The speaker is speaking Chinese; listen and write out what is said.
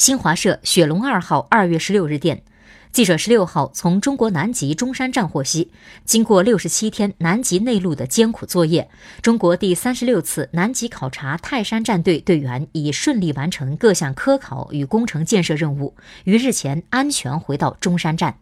新华社雪龙二号二月十六日电。记者十六号从中国南极中山站获悉经过六十七天南极内陆的艰苦作业中国第三十六次南极考察泰山战队队员已顺利完成各项科考与工程建设任务于日前安全回到中山站。